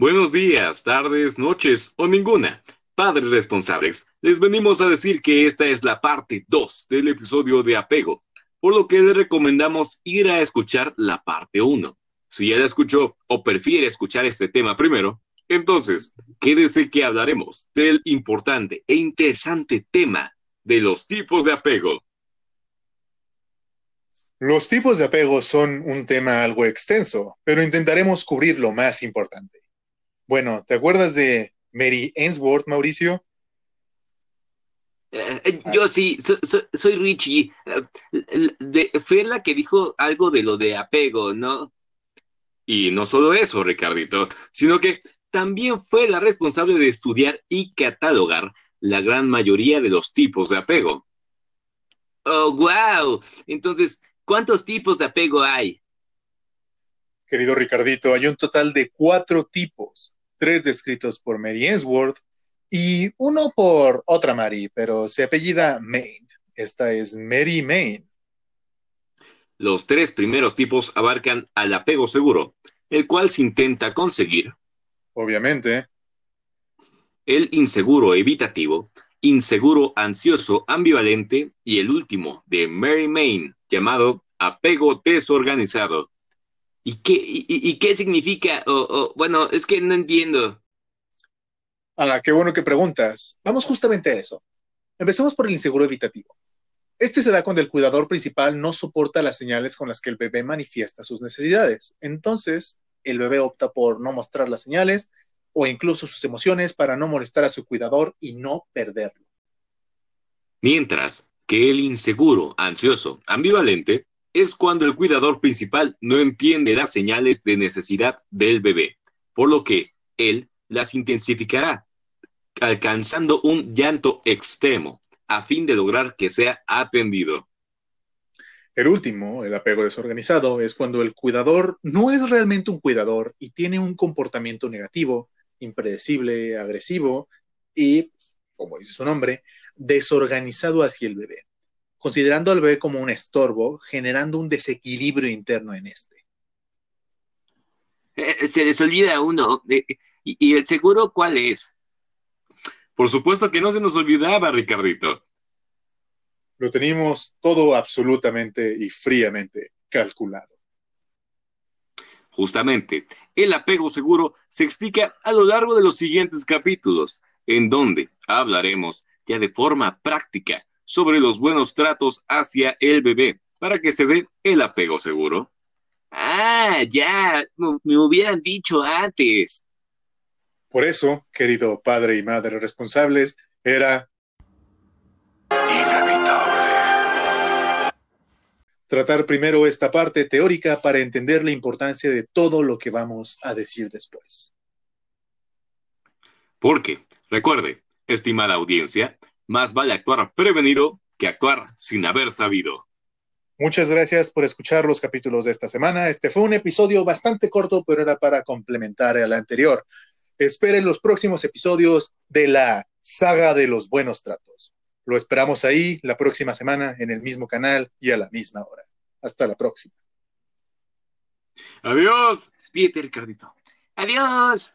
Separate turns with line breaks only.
Buenos días, tardes, noches o ninguna. Padres responsables, les venimos a decir que esta es la parte 2 del episodio de apego, por lo que les recomendamos ir a escuchar la parte 1. Si ya la escuchó o prefiere escuchar este tema primero, entonces quédese que hablaremos del importante e interesante tema de los tipos de apego.
Los tipos de apego son un tema algo extenso, pero intentaremos cubrir lo más importante. Bueno, ¿te acuerdas de Mary Ainsworth, Mauricio?
Eh, eh, yo sí, soy Richie. Eh, fue la que dijo algo de lo de apego, ¿no?
Y no solo eso, Ricardito, sino que también fue la responsable de estudiar y catalogar la gran mayoría de los tipos de apego.
Oh, wow. Entonces, ¿cuántos tipos de apego hay?
Querido Ricardito, hay un total de cuatro tipos tres descritos por Mary Ainsworth y uno por otra Mary, pero se apellida Main. Esta es Mary Main.
Los tres primeros tipos abarcan al apego seguro, el cual se intenta conseguir.
Obviamente.
El inseguro evitativo, inseguro ansioso ambivalente y el último de Mary Main, llamado apego desorganizado. ¿Y qué, y, qué significa? bueno, es que no entiendo.
Ah, qué bueno que preguntas. Vamos justamente a eso. Empecemos por el inseguro evitativo. Este se da cuando el cuidador principal no soporta las señales con las que el bebé manifiesta sus necesidades. Entonces, el bebé opta por no mostrar las señales o incluso sus emociones para no molestar a su cuidador y no perderlo.
Mientras que el inseguro, ansioso, ambivalente es cuando el cuidador principal no entiende las señales de necesidad del bebé, por lo que él las intensificará, alcanzando un llanto extremo, a fin de lograr que sea atendido.
El último, el apego desorganizado, es cuando el cuidador no es realmente un cuidador y tiene un comportamiento negativo, impredecible, agresivo y, como dice su nombre, desorganizado hacia el bebé considerando al bebé como un estorbo, generando un desequilibrio interno en este.
Eh, se les olvida uno. ¿Y, el seguro cuál es?
Por supuesto que no se nos olvidaba, Ricardito.
Lo tenemos todo absolutamente y fríamente calculado.
Justamente, el apego seguro se explica a lo largo de los siguientes capítulos, en donde hablaremos ya de forma práctica sobre los buenos tratos hacia el bebé para que se dé el apego seguro?
Ah, ya, me hubieran dicho antes.
Por eso, querido padre y madre responsables, era inevitable. Tratar primero esta parte teórica para entender la importancia de todo lo que vamos a decir después.
Porque, recuerde, estimada audiencia, más vale actuar prevenido que actuar sin haber sabido.
Muchas gracias por escuchar los capítulos de esta semana. Este fue un episodio bastante corto, pero era para complementar al anterior. Esperen los próximos episodios de la saga de los buenos tratos. Lo esperamos ahí la próxima semana en el mismo canal y a la misma hora. Hasta la próxima.
Adiós.
Despídete, Ricardito. Adiós.